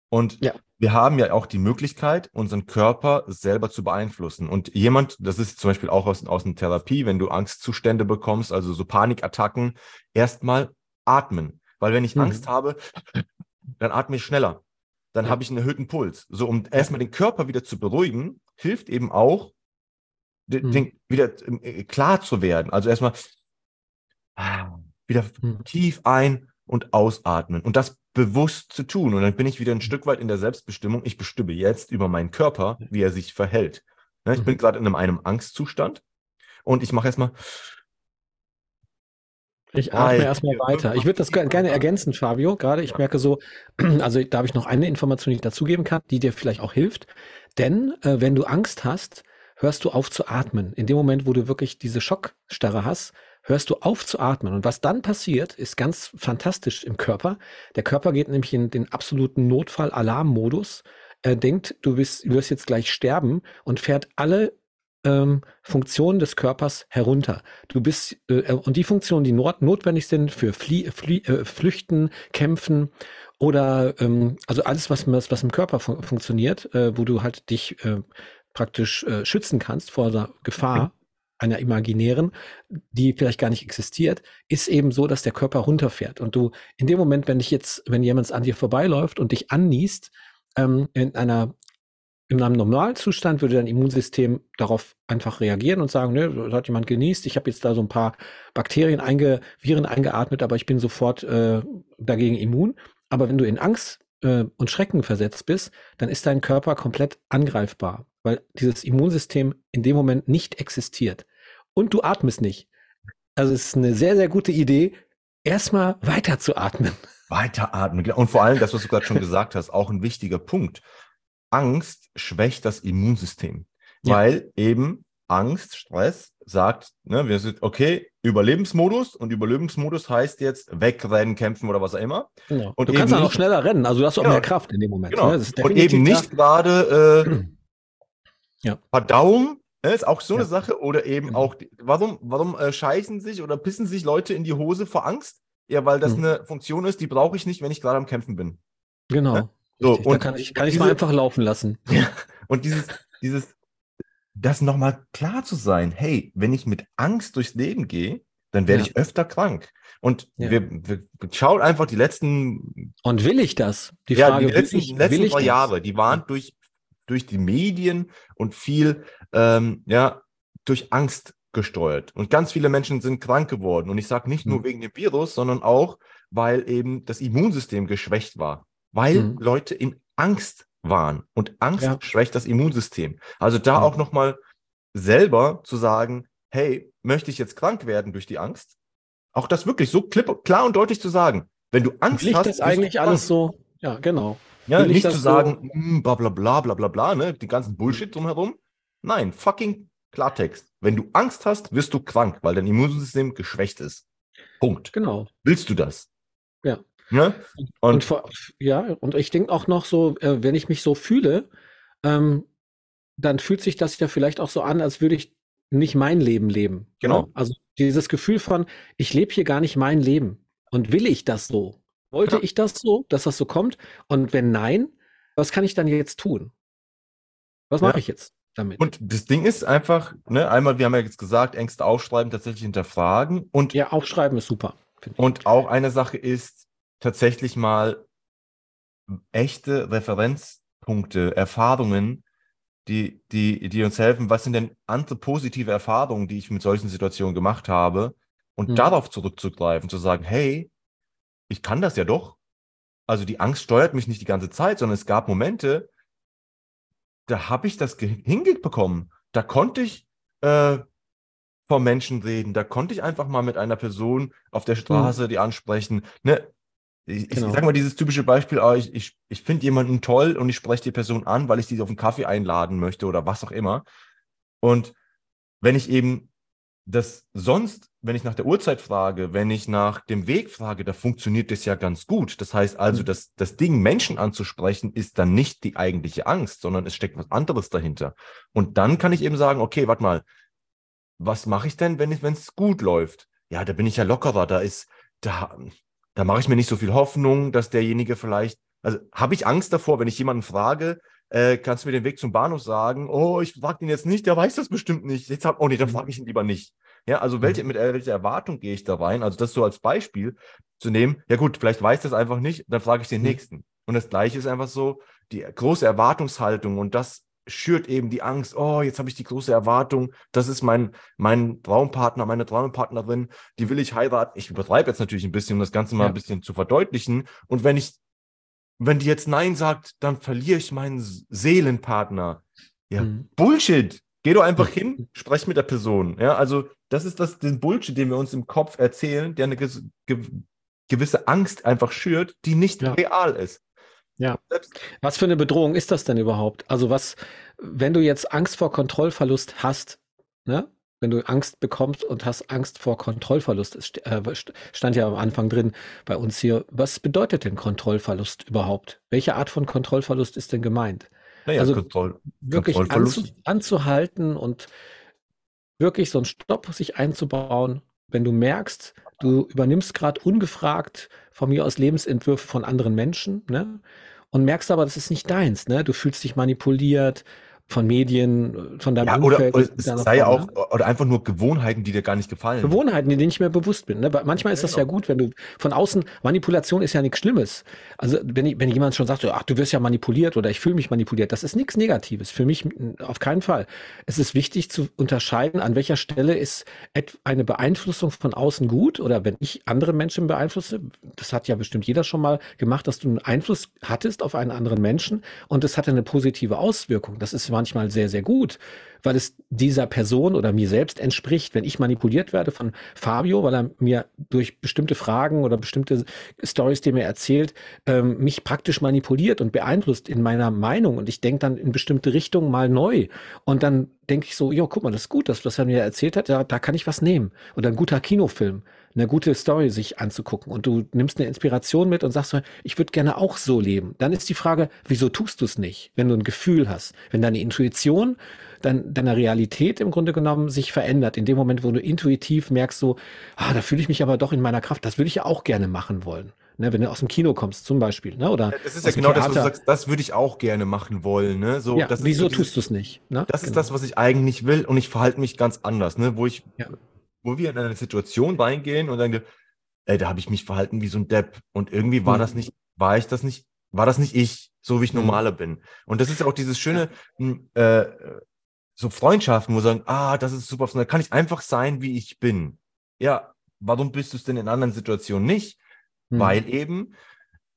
Und ja wir haben ja auch die Möglichkeit, unseren Körper selber zu beeinflussen. Und jemand, das ist zum Beispiel auch aus, aus einer Therapie, wenn du Angstzustände bekommst, also so Panikattacken, erstmal atmen. Weil wenn ich mhm. Angst habe, dann atme ich schneller. Dann ja. habe ich einen erhöhten Puls. So, um erstmal den Körper wieder zu beruhigen, hilft eben auch, den, mhm. wieder äh, klar zu werden. Also erstmal wieder mhm. tief ein und ausatmen. Und das bewusst zu tun. Und dann bin ich wieder ein Stück weit in der Selbstbestimmung. Ich bestimme jetzt über meinen Körper, wie er sich verhält. Ne, ich bin mhm. gerade in einem, einem Angstzustand und ich mache erstmal. Ich atme erstmal weiter. Ich würde das gerne ergänzen, Fabio. Gerade ich merke so, also da habe ich noch eine Information, die ich dazugeben kann, die dir vielleicht auch hilft. Denn äh, wenn du Angst hast, hörst du auf zu atmen. In dem Moment, wo du wirklich diese Schockstarre hast, hörst du auf zu atmen. Und was dann passiert, ist ganz fantastisch im Körper. Der Körper geht nämlich in den absoluten Notfall-Alarm-Modus. Er denkt, du, bist, wirst jetzt gleich sterben und fährt alle ähm, Funktionen des Körpers herunter. Du bist äh, und die Funktionen, die not notwendig sind für Flie Flie äh, Flüchten, Kämpfen oder ähm, also alles, was, was im Körper fun funktioniert, äh, wo du halt dich äh, praktisch äh, schützen kannst vor der Gefahr, einer imaginären, die vielleicht gar nicht existiert, ist eben so, dass der Körper runterfährt. Und du in dem Moment, wenn dich jetzt, wenn jemand an dir vorbeiläuft und dich anniest, ähm, in einer in einem Normalzustand würde dein Immunsystem darauf einfach reagieren und sagen, ne, da hat jemand genießt, ich habe jetzt da so ein paar Bakterien, einge, Viren eingeatmet, aber ich bin sofort äh, dagegen immun. Aber wenn du in Angst äh, und Schrecken versetzt bist, dann ist dein Körper komplett angreifbar, weil dieses Immunsystem in dem Moment nicht existiert und du atmest nicht. Also es ist eine sehr, sehr gute Idee, erstmal weiter zu atmen. Weiteratmen. Und vor allem, das, was du gerade schon gesagt hast, auch ein wichtiger Punkt. Angst schwächt das Immunsystem, ja. weil eben Angst, Stress sagt, ne, wir sind okay, Überlebensmodus und Überlebensmodus heißt jetzt wegrennen, kämpfen oder was auch immer. Genau. Und du kannst auch schneller rennen, also du hast auch genau. mehr Kraft in dem Moment. Genau. Ne? und eben nicht gerade äh, ja. Verdauung Ne, ist auch so eine Sache. Oder eben genau. auch, warum, warum äh, scheißen sich oder pissen sich Leute in die Hose vor Angst? Ja, weil das hm. eine Funktion ist, die brauche ich nicht, wenn ich gerade am Kämpfen bin. Genau. Ne? So, und da kann ich, kann ich mal einfach laufen lassen. Ja, und dieses, dieses, das nochmal klar zu sein, hey, wenn ich mit Angst durchs Leben gehe, dann werde ja. ich öfter krank. Und ja. wir, wir schauen einfach die letzten. Und will ich das? Die Frage, ja, die letzten, ich, letzten zwei Jahre, die waren durch durch die Medien und viel ähm, ja, durch Angst gesteuert. Und ganz viele Menschen sind krank geworden. Und ich sage nicht mhm. nur wegen dem Virus, sondern auch, weil eben das Immunsystem geschwächt war. Weil mhm. Leute in Angst waren. Und Angst ja. schwächt das Immunsystem. Also da mhm. auch nochmal selber zu sagen, hey, möchte ich jetzt krank werden durch die Angst? Auch das wirklich so klipp, klar und deutlich zu sagen. Wenn du Angst Liegt hast. das eigentlich alles so? Ja, genau. Ja, nicht zu sagen, so? Hm, bla bla bla bla bla bla, ne, den ganzen Bullshit drumherum. Nein, fucking Klartext. Wenn du Angst hast, wirst du krank, weil dein Immunsystem geschwächt ist. Punkt. Genau. Willst du das? Ja. ja? Und, und ja, und ich denke auch noch so, äh, wenn ich mich so fühle, ähm, dann fühlt sich das ja vielleicht auch so an, als würde ich nicht mein Leben leben. Genau. Ne? Also dieses Gefühl von, ich lebe hier gar nicht mein Leben. Und will ich das so? Wollte ja. ich das so, dass das so kommt? Und wenn nein, was kann ich dann jetzt tun? Was mache ja. ich jetzt damit? Und das Ding ist einfach, ne, einmal, wir haben ja jetzt gesagt, Ängste aufschreiben, tatsächlich hinterfragen. Und, ja, aufschreiben ist super. Und auch eine Sache ist tatsächlich mal echte Referenzpunkte, Erfahrungen, die, die, die uns helfen. Was sind denn andere positive Erfahrungen, die ich mit solchen Situationen gemacht habe? Und hm. darauf zurückzugreifen, zu sagen, hey, ich kann das ja doch. Also die Angst steuert mich nicht die ganze Zeit, sondern es gab Momente, da habe ich das hingebekommen. Da konnte ich äh, vom Menschen reden, da konnte ich einfach mal mit einer Person auf der Straße, mhm. die ansprechen. Ne? Ich, genau. ich sage mal dieses typische Beispiel, oh, ich, ich, ich finde jemanden toll und ich spreche die Person an, weil ich sie auf einen Kaffee einladen möchte oder was auch immer. Und wenn ich eben das sonst, wenn ich nach der Uhrzeit frage, wenn ich nach dem Weg frage, da funktioniert das ja ganz gut. Das heißt also, mhm. das, das Ding, Menschen anzusprechen, ist dann nicht die eigentliche Angst, sondern es steckt was anderes dahinter. Und dann kann ich eben sagen, okay, warte mal, was mache ich denn, wenn es gut läuft? Ja, da bin ich ja lockerer, da ist, da, da mache ich mir nicht so viel Hoffnung, dass derjenige vielleicht, also habe ich Angst davor, wenn ich jemanden frage, äh, kannst du mir den Weg zum Bahnhof sagen? Oh, ich frage ihn jetzt nicht, der weiß das bestimmt nicht. Jetzt hab, oh nee, dann frage ich ihn lieber nicht. Ja, also welche, mhm. mit welcher Erwartung gehe ich da rein? Also das so als Beispiel zu nehmen, ja gut, vielleicht weiß das einfach nicht, dann frage ich den mhm. nächsten. Und das gleiche ist einfach so, die große Erwartungshaltung und das schürt eben die Angst, oh, jetzt habe ich die große Erwartung, das ist mein, mein Traumpartner, meine Traumpartnerin, die will ich heiraten. Ich übertreibe jetzt natürlich ein bisschen, um das Ganze mal ja. ein bisschen zu verdeutlichen. Und wenn ich wenn die jetzt Nein sagt, dann verliere ich meinen Seelenpartner. Ja, mhm. Bullshit. Geh doch einfach hin, sprech mit der Person. Ja, also das ist das, den Bullshit, den wir uns im Kopf erzählen, der eine gewisse Angst einfach schürt, die nicht ja. real ist. Ja. Was für eine Bedrohung ist das denn überhaupt? Also was, wenn du jetzt Angst vor Kontrollverlust hast, ne? Wenn du Angst bekommst und hast Angst vor Kontrollverlust, es äh, stand ja am Anfang drin bei uns hier, was bedeutet denn Kontrollverlust überhaupt? Welche Art von Kontrollverlust ist denn gemeint? Naja, also Kontroll wirklich anzu, anzuhalten und wirklich so einen Stopp sich einzubauen, wenn du merkst, du übernimmst gerade ungefragt von mir aus Lebensentwürfe von anderen Menschen, ne? Und merkst aber, das ist nicht deins, ne? Du fühlst dich manipuliert, von Medien, von deinem ja, Umfeld. Oder, sei ja auch, oder einfach nur Gewohnheiten, die dir gar nicht gefallen. Gewohnheiten, die dir nicht mehr bewusst bin. Ne? Manchmal ist das ja gut, wenn du von außen, Manipulation ist ja nichts Schlimmes. Also wenn, ich, wenn jemand schon sagt, ach, du wirst ja manipuliert oder ich fühle mich manipuliert, das ist nichts Negatives. Für mich auf keinen Fall. Es ist wichtig zu unterscheiden, an welcher Stelle ist eine Beeinflussung von außen gut oder wenn ich andere Menschen beeinflusse, das hat ja bestimmt jeder schon mal gemacht, dass du einen Einfluss hattest auf einen anderen Menschen und es hatte eine positive Auswirkung. Das ist manchmal sehr, sehr gut, weil es dieser Person oder mir selbst entspricht, wenn ich manipuliert werde von Fabio, weil er mir durch bestimmte Fragen oder bestimmte Stories, die er mir erzählt, ähm, mich praktisch manipuliert und beeinflusst in meiner Meinung. Und ich denke dann in bestimmte Richtungen mal neu. Und dann denke ich so, ja, guck mal, das ist gut, das, was er mir erzählt hat, da, da kann ich was nehmen. Oder ein guter Kinofilm eine gute Story sich anzugucken und du nimmst eine Inspiration mit und sagst, ich würde gerne auch so leben, dann ist die Frage, wieso tust du es nicht, wenn du ein Gefühl hast, wenn deine Intuition dann deine Realität im Grunde genommen sich verändert. In dem Moment, wo du intuitiv merkst, so, ah, da fühle ich mich aber doch in meiner Kraft, das würde ich ja auch gerne machen wollen. Ne, wenn du aus dem Kino kommst, zum Beispiel, ne? Oder das ist ja genau Theater. das, was du sagst, das würde ich auch gerne machen wollen. Ne? So, ja, wieso so tust du es nicht? Ne? Das genau. ist das, was ich eigentlich will und ich verhalte mich ganz anders, ne? wo ich ja wo wir in eine Situation reingehen und sagen, ey, da habe ich mich verhalten wie so ein Depp. Und irgendwie war mhm. das nicht, war ich das nicht, war das nicht ich, so wie ich mhm. normaler bin. Und das ist ja auch dieses schöne, hm, äh, so Freundschaften, wo sagen, ah, das ist super, da kann ich einfach sein, wie ich bin. Ja, warum bist du es denn in anderen Situationen nicht? Mhm. Weil eben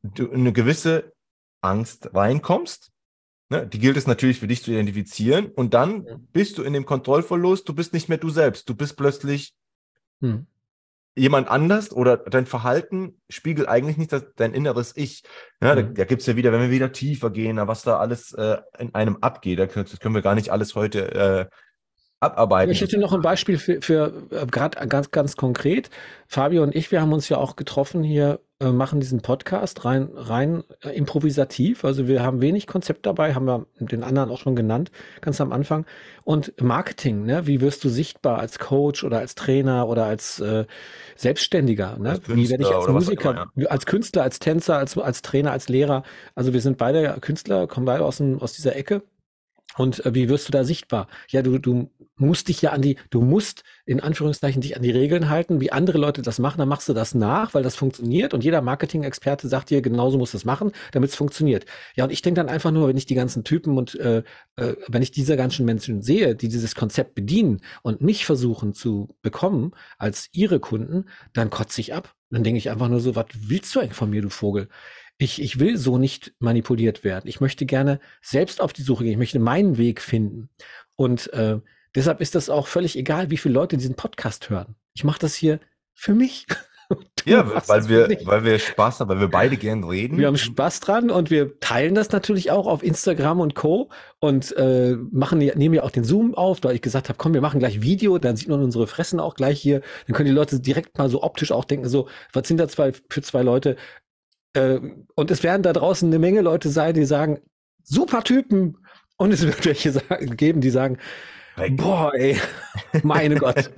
du eine gewisse Angst reinkommst, Ne, die gilt es natürlich für dich zu identifizieren und dann mhm. bist du in dem Kontrollverlust, du bist nicht mehr du selbst, du bist plötzlich hm. jemand anders oder dein Verhalten spiegelt eigentlich nicht das, dein inneres Ich. Ja, hm. Da, da gibt es ja wieder, wenn wir wieder tiefer gehen, was da alles äh, in einem abgeht, das können wir gar nicht alles heute äh, abarbeiten. Ich hätte noch ein Beispiel für, für äh, gerade ganz, ganz konkret. Fabio und ich, wir haben uns ja auch getroffen hier, äh, machen diesen Podcast rein, rein äh, improvisativ. Also wir haben wenig Konzept dabei, haben wir den anderen auch schon genannt, ganz am Anfang. Und Marketing, ne? wie wirst du sichtbar als Coach oder als Trainer oder als äh, Selbstständiger? Ne? Als wie werde ich als Musiker, immer, ja. als Künstler, als Tänzer, als, als Trainer, als Lehrer? Also wir sind beide Künstler, kommen beide aus, dem, aus dieser Ecke. Und äh, wie wirst du da sichtbar? Ja, du, du musst dich ja an die, du musst in Anführungszeichen dich an die Regeln halten. Wie andere Leute das machen, dann machst du das nach, weil das funktioniert. Und jeder Marketing-Experte sagt dir, genauso musst du es machen, damit es funktioniert. Ja, und ich denke dann einfach nur, wenn ich die ganzen Typen und äh, äh, wenn ich diese ganzen Menschen sehe, die dieses Konzept bedienen und mich versuchen zu bekommen als ihre Kunden, dann kotze ich ab. Dann denke ich einfach nur so, was willst du eigentlich von mir, du Vogel? Ich, ich will so nicht manipuliert werden. Ich möchte gerne selbst auf die Suche gehen. Ich möchte meinen Weg finden. Und äh, deshalb ist das auch völlig egal, wie viele Leute diesen Podcast hören. Ich mache das hier für mich. ja, weil wir, weil wir Spaß haben, weil wir beide gern reden. Wir haben Spaß dran und wir teilen das natürlich auch auf Instagram und Co. Und äh, machen, nehmen ja auch den Zoom auf, da ich gesagt habe, komm, wir machen gleich Video, dann sieht man unsere Fressen auch gleich hier. Dann können die Leute direkt mal so optisch auch denken, so, was sind da zwei für zwei Leute? Äh, und es werden da draußen eine Menge Leute sein, die sagen, super Typen. Und es wird welche sagen, geben, die sagen, Weg. boah, ey, meine Gott.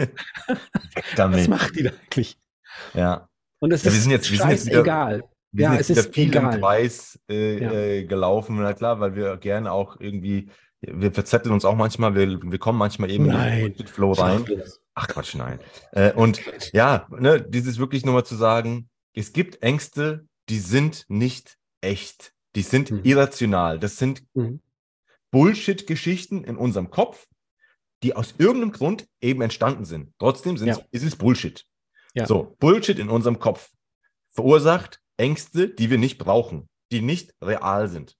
Was macht die da eigentlich? Ja. Und es ja, ist wir sind jetzt, wir sind jetzt wieder, egal. Wir ja, sind es ist viel egal. im Kreis äh, ja. äh, gelaufen, na klar, weil wir gerne auch irgendwie, wir verzetteln uns auch manchmal, wir, wir kommen manchmal eben nein. in den Flow rein. Ach Quatsch, nein. Äh, und ja, ne, dieses wirklich nochmal zu sagen, es gibt Ängste, die sind nicht echt. Die sind mhm. irrational. Das sind mhm. Bullshit-Geschichten in unserem Kopf, die aus irgendeinem Grund eben entstanden sind. Trotzdem sind ja. ist es Bullshit. Ja. So, Bullshit in unserem Kopf verursacht Ängste, die wir nicht brauchen, die nicht real sind.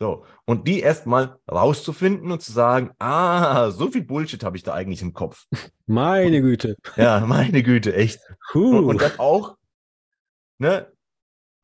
So, und die erstmal rauszufinden und zu sagen, ah, so viel Bullshit habe ich da eigentlich im Kopf. Meine Güte. Ja, meine Güte, echt. Und, und dann auch, ne,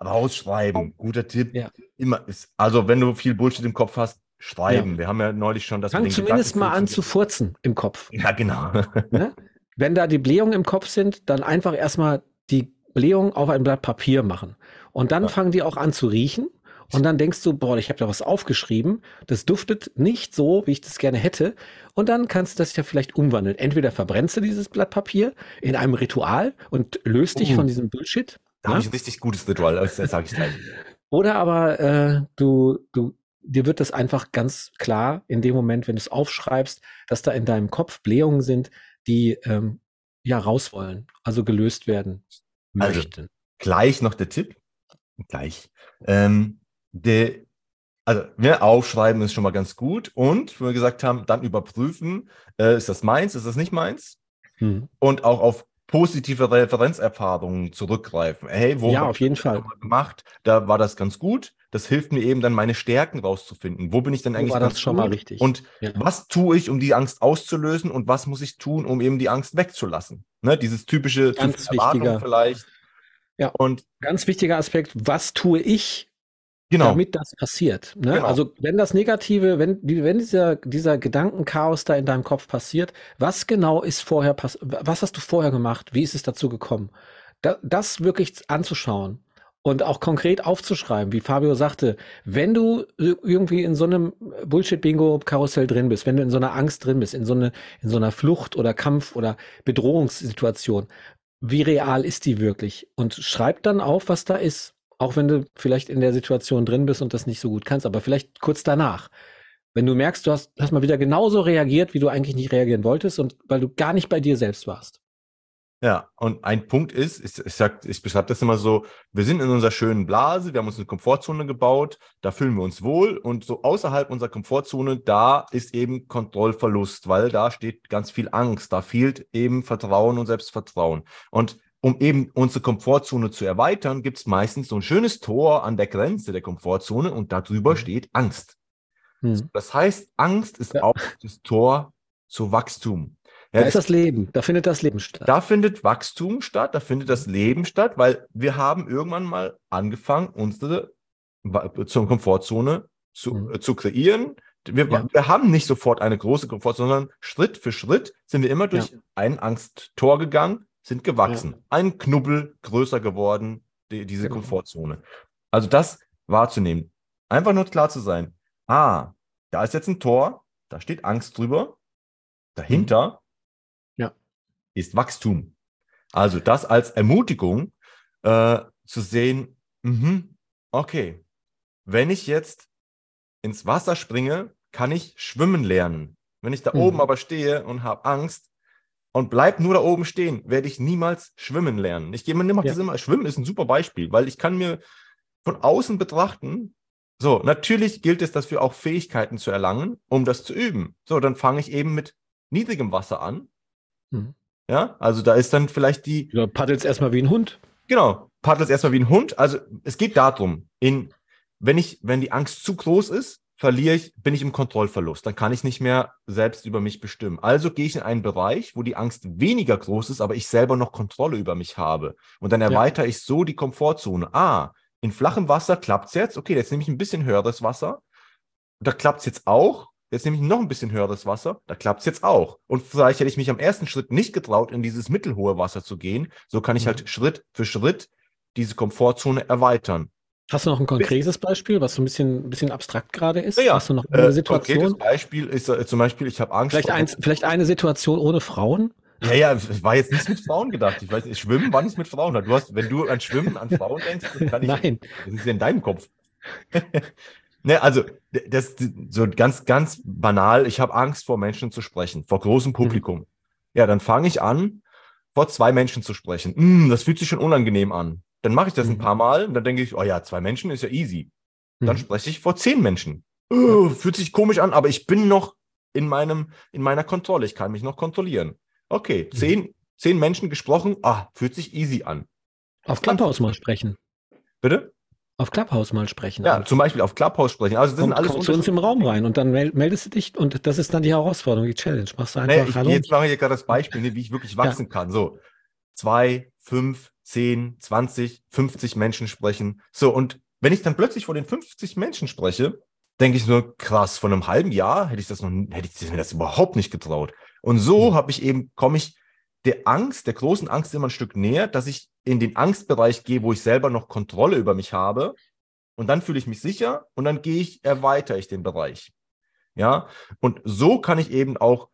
rausschreiben. Guter Tipp. Ja. Immer ist, also wenn du viel Bullshit im Kopf hast, schreiben. Ja. Wir haben ja neulich schon das. Fang zumindest mal an zu furzen im Kopf. Ja, genau. Ne? Wenn da die Blähungen im Kopf sind, dann einfach erstmal die Blähungen auf ein Blatt Papier machen. Und dann ja. fangen die auch an zu riechen. Und dann denkst du, boah, ich habe da was aufgeschrieben. Das duftet nicht so, wie ich das gerne hätte. Und dann kannst du das ja vielleicht umwandeln. Entweder verbrennst du dieses Blatt Papier in einem Ritual und löst dich uh. von diesem Bullshit. Da habe ich ein richtig gutes Ritual, das sage ich gleich. Oder aber äh, du, du, dir wird das einfach ganz klar in dem Moment, wenn du es aufschreibst, dass da in deinem Kopf Blähungen sind, die ähm, ja raus wollen, also gelöst werden also, möchten. Also, gleich noch der Tipp. Gleich. Ähm, der, also ne, aufschreiben ist schon mal ganz gut und wie wir gesagt haben, dann überprüfen, äh, ist das meins, ist das nicht meins? Hm. Und auch auf positive Referenzerfahrungen zurückgreifen. Hey, wo ja, auf jeden Fall gemacht? Da war das ganz gut. Das hilft mir eben dann meine Stärken rauszufinden. Wo bin ich denn eigentlich war das schon gut? mal richtig? Und ja. was tue ich, um die Angst auszulösen und was muss ich tun, um eben die Angst wegzulassen? Ne, dieses typische ganz wichtiger vielleicht. Ja. Und ganz wichtiger Aspekt, was tue ich, genau. damit das passiert. Ne? Genau. Also wenn das Negative, wenn, wenn dieser, dieser Gedankenchaos da in deinem Kopf passiert, was genau ist vorher passiert, was hast du vorher gemacht, wie ist es dazu gekommen? Da, das wirklich anzuschauen und auch konkret aufzuschreiben, wie Fabio sagte, wenn du irgendwie in so einem Bullshit-Bingo-Karussell drin bist, wenn du in so einer Angst drin bist, in so, eine, in so einer Flucht oder Kampf oder Bedrohungssituation, wie real ist die wirklich? Und schreib dann auf, was da ist. Auch wenn du vielleicht in der Situation drin bist und das nicht so gut kannst, aber vielleicht kurz danach. Wenn du merkst, du hast, hast mal wieder genauso reagiert, wie du eigentlich nicht reagieren wolltest und weil du gar nicht bei dir selbst warst. Ja, und ein Punkt ist, ich, ich, sag, ich beschreibe das immer so, wir sind in unserer schönen Blase, wir haben uns eine Komfortzone gebaut, da fühlen wir uns wohl und so außerhalb unserer Komfortzone, da ist eben Kontrollverlust, weil da steht ganz viel Angst, da fehlt eben Vertrauen und Selbstvertrauen. Und um eben unsere Komfortzone zu erweitern, gibt es meistens so ein schönes Tor an der Grenze der Komfortzone und darüber mhm. steht Angst. Mhm. Das heißt, Angst ist ja. auch das Tor zu Wachstum. Ja, da ist das Leben, da findet das Leben statt. Da findet Wachstum statt, da findet das Leben statt, weil wir haben irgendwann mal angefangen, unsere zur Komfortzone zu, mhm. äh, zu kreieren. Wir, ja. wir, haben nicht sofort eine große Komfortzone, sondern Schritt für Schritt sind wir immer durch ja. ein Angsttor gegangen, sind gewachsen. Ja. Ein Knubbel größer geworden, die, diese genau. Komfortzone. Also das wahrzunehmen. Einfach nur klar zu sein. Ah, da ist jetzt ein Tor, da steht Angst drüber. Dahinter mhm. ja. Ist Wachstum. Also das als Ermutigung äh, zu sehen, mh, okay, wenn ich jetzt ins Wasser springe, kann ich schwimmen lernen. Wenn ich da mhm. oben aber stehe und habe Angst, und bleib nur da oben stehen, werde ich niemals schwimmen lernen. Ich gehe mir immer ja. das immer, Schwimmen ist ein super Beispiel, weil ich kann mir von außen betrachten, so, natürlich gilt es dafür auch Fähigkeiten zu erlangen, um das zu üben. So, dann fange ich eben mit niedrigem Wasser an. Mhm. Ja, also da ist dann vielleicht die. Du paddelst erstmal wie ein Hund. Genau, paddelst erstmal wie ein Hund. Also es geht darum, in, wenn ich, wenn die Angst zu groß ist, verliere ich, bin ich im Kontrollverlust. Dann kann ich nicht mehr selbst über mich bestimmen. Also gehe ich in einen Bereich, wo die Angst weniger groß ist, aber ich selber noch Kontrolle über mich habe. Und dann erweitere ja. ich so die Komfortzone. Ah, in flachem Wasser klappt es jetzt. Okay, jetzt nehme ich ein bisschen höheres Wasser. Da klappt es jetzt auch. Jetzt nehme ich noch ein bisschen höheres Wasser. Da klappt es jetzt auch. Und vielleicht hätte ich mich am ersten Schritt nicht getraut, in dieses mittelhohe Wasser zu gehen. So kann ich mhm. halt Schritt für Schritt diese Komfortzone erweitern. Hast du noch ein konkretes Beispiel, was so ein bisschen, ein bisschen abstrakt gerade ist? Ja, Hast du noch eine äh, Situation? Konkretes Beispiel ist äh, zum Beispiel, ich habe Angst. Vielleicht, ein, vielleicht eine Situation ohne Frauen? Ja, ja, es war jetzt nicht mit Frauen gedacht. Ich weiß, Schwimmen war nicht mit Frauen. Du hast, wenn du an Schwimmen, an Frauen denkst, das kann ich. Nein. Das ist ja in deinem Kopf. ne, also, das so ganz, ganz banal. Ich habe Angst, vor Menschen zu sprechen, vor großem mhm. Publikum. Mhm. Ja, dann fange ich an, vor zwei Menschen zu sprechen. Mm, das fühlt sich schon unangenehm an. Dann mache ich das mhm. ein paar Mal und dann denke ich, oh ja, zwei Menschen ist ja easy. Dann mhm. spreche ich vor zehn Menschen. Oh, fühlt sich komisch an, aber ich bin noch in meinem, in meiner Kontrolle. Ich kann mich noch kontrollieren. Okay, mhm. zehn, zehn Menschen gesprochen, ah, fühlt sich easy an. Auf Clubhouse mal sprechen. Bitte? Auf Clubhouse mal sprechen. Ja, zum Beispiel auf Clubhouse sprechen. Also das komm, sind alles komm zu uns im Raum rein und dann meldest du dich und das ist dann die Herausforderung, die Challenge. Machst du einfach naja, ich, Hallo. Jetzt mache ich gerade das Beispiel, wie ich wirklich wachsen ja. kann. So, zwei, fünf, 10, 20, 50 Menschen sprechen. So, und wenn ich dann plötzlich vor den 50 Menschen spreche, denke ich nur, krass, vor einem halben Jahr hätte ich das noch, hätte ich mir das überhaupt nicht getraut. Und so mhm. habe ich eben, komme ich der Angst, der großen Angst immer ein Stück näher, dass ich in den Angstbereich gehe, wo ich selber noch Kontrolle über mich habe. Und dann fühle ich mich sicher und dann gehe ich, erweitere ich den Bereich. Ja, und so kann ich eben auch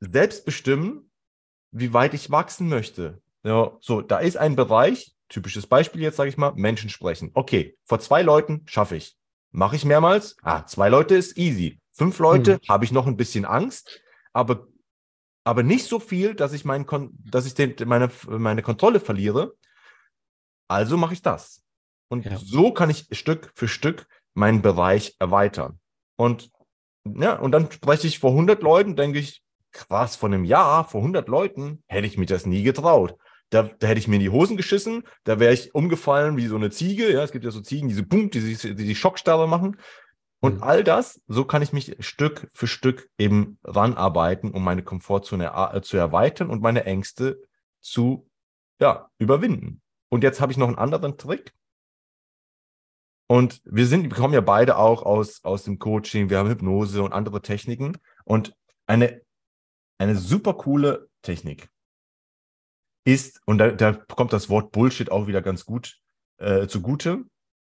selbst bestimmen, wie weit ich wachsen möchte. Ja, so, da ist ein Bereich, typisches Beispiel jetzt, sage ich mal, Menschen sprechen. Okay, vor zwei Leuten schaffe ich. Mache ich mehrmals? Ah, zwei Leute ist easy. Fünf Leute hm. habe ich noch ein bisschen Angst, aber, aber nicht so viel, dass ich, mein, dass ich den, meine, meine Kontrolle verliere. Also mache ich das. Und ja. so kann ich Stück für Stück meinen Bereich erweitern. Und ja, und dann spreche ich vor 100 Leuten, denke ich, krass, vor einem Jahr, vor 100 Leuten, hätte ich mir das nie getraut. Da, da hätte ich mir in die Hosen geschissen, da wäre ich umgefallen wie so eine Ziege. Ja, es gibt ja so Ziegen, diese Boom, die, die die Schockstarre machen. Und mhm. all das, so kann ich mich Stück für Stück eben ranarbeiten, um meine Komfortzone äh, zu erweitern und meine Ängste zu ja, überwinden. Und jetzt habe ich noch einen anderen Trick. Und wir sind, wir kommen ja beide auch aus, aus dem Coaching, wir haben Hypnose und andere Techniken. Und eine, eine super coole Technik ist, und da, da kommt das Wort Bullshit auch wieder ganz gut äh, zugute,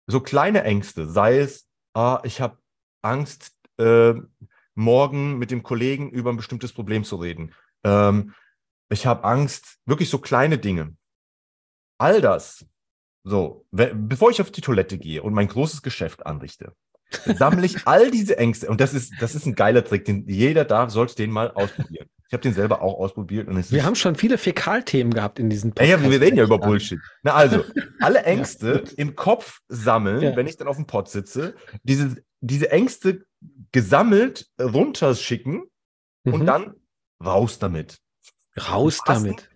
so kleine Ängste, sei es, ah, ich habe Angst, äh, morgen mit dem Kollegen über ein bestimmtes Problem zu reden. Ähm, ich habe Angst, wirklich so kleine Dinge. All das, so, bevor ich auf die Toilette gehe und mein großes Geschäft anrichte, sammle ich all diese Ängste. Und das ist, das ist ein geiler Trick, den jeder da sollte den mal ausprobieren. Ich habe den selber auch ausprobiert. Und wir haben schon viele Fäkalthemen gehabt in diesen Podcasts. Ja, wir reden ja über Bullshit. Na also, alle Ängste ja. im Kopf sammeln, ja. wenn ich dann auf dem Pott sitze, diese, diese Ängste gesammelt runterschicken mhm. und dann raus damit. Raus Im damit.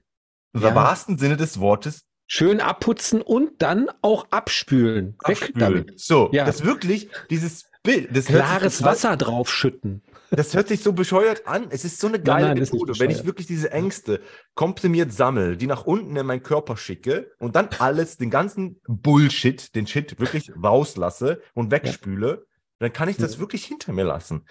Im ja. wahrsten Sinne des Wortes. Schön abputzen und dann auch abspülen. abspülen. Weg damit. So, ja. das wirklich, dieses Bild. Das Klares Wasser draufschütten. Das hört sich so bescheuert an. Es ist so eine geile nein, nein, Methode, wenn ich wirklich diese Ängste komprimiert sammle, die nach unten in meinen Körper schicke und dann alles, den ganzen Bullshit, den Shit wirklich rauslasse und wegspüle, ja. dann kann ich das ja. wirklich hinter mir lassen.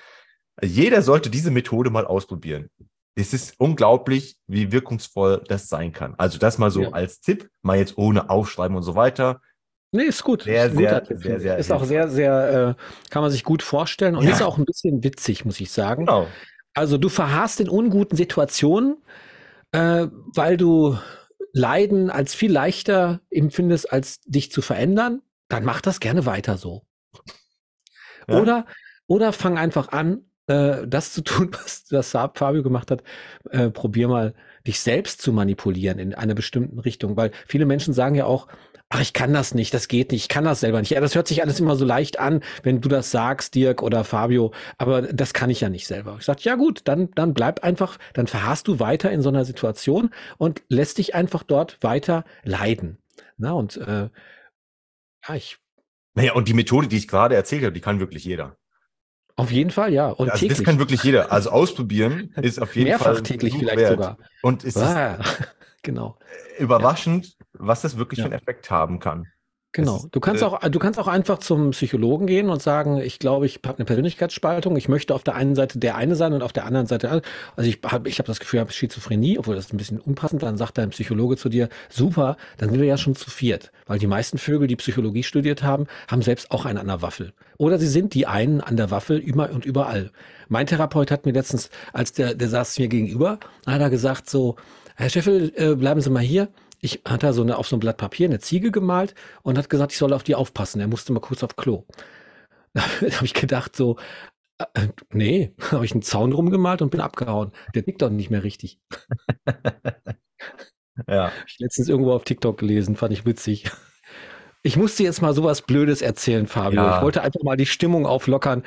Jeder sollte diese Methode mal ausprobieren. Es ist unglaublich, wie wirkungsvoll das sein kann. Also das mal so ja. als Tipp, mal jetzt ohne Aufschreiben und so weiter. Nee, ist gut. Sehr, ist sehr, sehr, sehr. Ist auch sehr, sehr, äh, kann man sich gut vorstellen und ja. ist auch ein bisschen witzig, muss ich sagen. Genau. Also du verharrst in unguten Situationen, äh, weil du Leiden als viel leichter empfindest, als dich zu verändern, dann mach das gerne weiter so. Ja. Oder, oder fang einfach an, äh, das zu tun, was, was Fabio gemacht hat. Äh, probier mal, dich selbst zu manipulieren in einer bestimmten Richtung, weil viele Menschen sagen ja auch, ach, ich kann das nicht, das geht nicht, ich kann das selber nicht. Ja, das hört sich alles immer so leicht an, wenn du das sagst, Dirk oder Fabio, aber das kann ich ja nicht selber. Ich sage, ja gut, dann, dann bleib einfach, dann verharrst du weiter in so einer Situation und lässt dich einfach dort weiter leiden. Na, und äh, ja, ich Naja, und die Methode, die ich gerade erzählt habe, die kann wirklich jeder. Auf jeden Fall, ja. Und also täglich. das kann wirklich jeder. Also ausprobieren ist auf jeden Mehrfach Fall. Mehrfach täglich vielleicht wert. sogar. Und es ah, ist genau. überraschend, ja. was das wirklich ja. für einen Effekt haben kann. Genau. Du kannst äh, auch, du kannst auch einfach zum Psychologen gehen und sagen, ich glaube, ich habe eine Persönlichkeitsspaltung. Ich möchte auf der einen Seite der eine sein und auf der anderen Seite. Also ich habe, ich habe das Gefühl, ich habe Schizophrenie, obwohl das ein bisschen unpassend. Dann sagt dein Psychologe zu dir, super, dann sind wir ja schon zu viert, weil die meisten Vögel, die Psychologie studiert haben, haben selbst auch einen an der Waffel. Oder sie sind die einen an der Waffel immer und überall. Mein Therapeut hat mir letztens, als der, der saß mir gegenüber, hat er gesagt so, Herr Scheffel, äh, bleiben Sie mal hier ich hat er so eine, auf so ein Blatt Papier eine Ziege gemalt und hat gesagt, ich soll auf die aufpassen. Er musste mal kurz auf Klo. Da habe ich gedacht, so, äh, nee, habe ich einen Zaun rumgemalt und bin abgehauen. Der tickt doch nicht mehr richtig. ja. Ich letztens irgendwo auf TikTok gelesen, fand ich witzig. Ich musste jetzt mal sowas Blödes erzählen, Fabio. Ja. Ich wollte einfach mal die Stimmung auflockern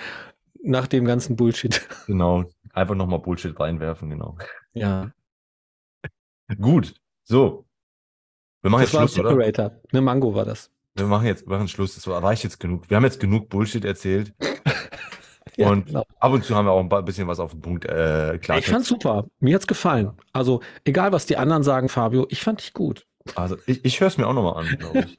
nach dem ganzen Bullshit. Genau, einfach nochmal Bullshit reinwerfen, genau. Ja. Gut, so, wir machen das jetzt Schluss, Separator. oder? Eine Mango war das. Wir machen jetzt machen Schluss. Das reicht jetzt genug. Wir haben jetzt genug Bullshit erzählt. ja, und genau. ab und zu haben wir auch ein bisschen was auf den Punkt äh, klar. Ich fand's super. Mir hat's gefallen. Also egal, was die anderen sagen, Fabio, ich fand dich gut. Also ich, ich höre es mir auch nochmal an, glaube ich.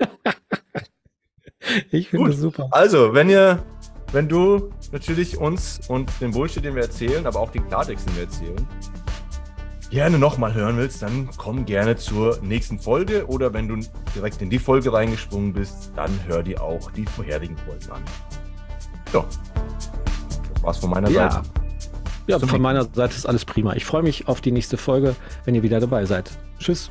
ich finde es super. Also, wenn ihr, wenn du natürlich uns und den Bullshit, den wir erzählen, aber auch die Klartext, den wir erzählen, gerne nochmal hören willst, dann komm gerne zur nächsten Folge oder wenn du direkt in die Folge reingesprungen bist, dann hör dir auch die vorherigen Folgen an. So, das war's von meiner ja. Seite. Ja, von meiner Seite ist alles prima. Ich freue mich auf die nächste Folge, wenn ihr wieder dabei seid. Tschüss.